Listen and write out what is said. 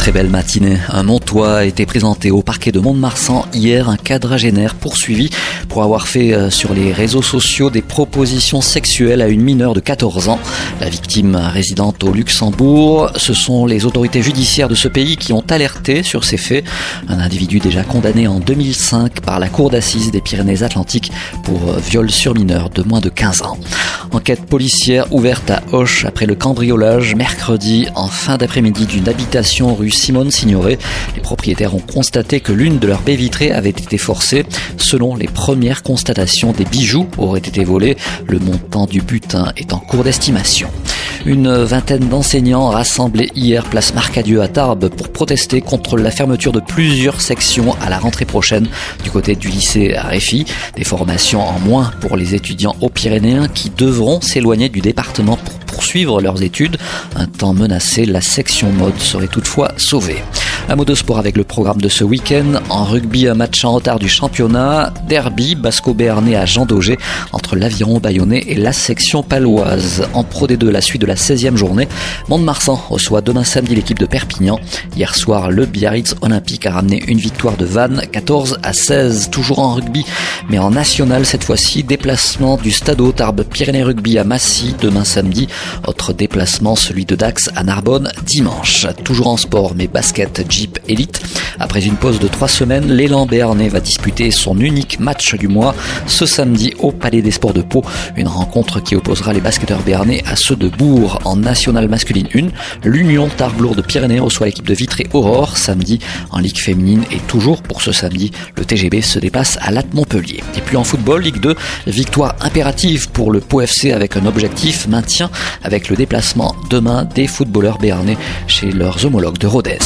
Très belle matinée. Un Montois a été présenté au parquet de Mont-de-Marsan hier, un quadragénaire poursuivi pour avoir fait euh, sur les réseaux sociaux des propositions sexuelles à une mineure de 14 ans. La victime résidente au Luxembourg, ce sont les autorités judiciaires de ce pays qui ont alerté sur ces faits. Un individu déjà condamné en 2005 par la Cour d'assises des Pyrénées-Atlantiques pour euh, viol sur mineur de moins de 15 ans. Enquête policière ouverte à Hoche après le cambriolage mercredi en fin d'après-midi d'une habitation rue Simone Signoret. Les propriétaires ont constaté que l'une de leurs baies vitrées avait été forcée. Selon les premières constatations, des bijoux auraient été volés. Le montant du butin est en cours d'estimation. Une vingtaine d'enseignants rassemblés hier place Marcadieu à Tarbes pour protester contre la fermeture de plusieurs sections à la rentrée prochaine du côté du lycée Réfi. Des formations en moins pour les étudiants aux Pyrénéens qui devront s'éloigner du département pour poursuivre leurs études. Un temps menacé, la section mode serait toutefois sauvée. Un mot de sport avec le programme de ce week-end. En rugby, un match en retard du championnat. Derby, Basco-Béarnais à Jean Daugé entre l'aviron bayonnais et la section paloise. En Pro D2, la suite de la 16e journée. Mont-de-Marsan reçoit demain samedi l'équipe de Perpignan. Hier soir, le Biarritz Olympique a ramené une victoire de Vannes, 14 à 16, toujours en rugby, mais en national cette fois-ci. Déplacement du Stade Tarbes Pyrénées Rugby à Massy demain samedi. Autre déplacement, celui de Dax à Narbonne dimanche. Toujours en sport, mais basket, Jeep. Après une pause de trois semaines, l'élan béarnais va disputer son unique match du mois ce samedi au Palais des Sports de Pau. Une rencontre qui opposera les basketteurs béarnais à ceux de Bourg en nationale masculine 1. L'Union Tarbes de Pyrénées reçoit l'équipe de Vitré Aurore samedi en Ligue féminine et toujours pour ce samedi, le TGB se dépasse à Latte Montpellier. Et puis en football, Ligue 2, victoire impérative pour le Pau FC avec un objectif maintien avec le déplacement demain des footballeurs béarnais chez leurs homologues de Rodez.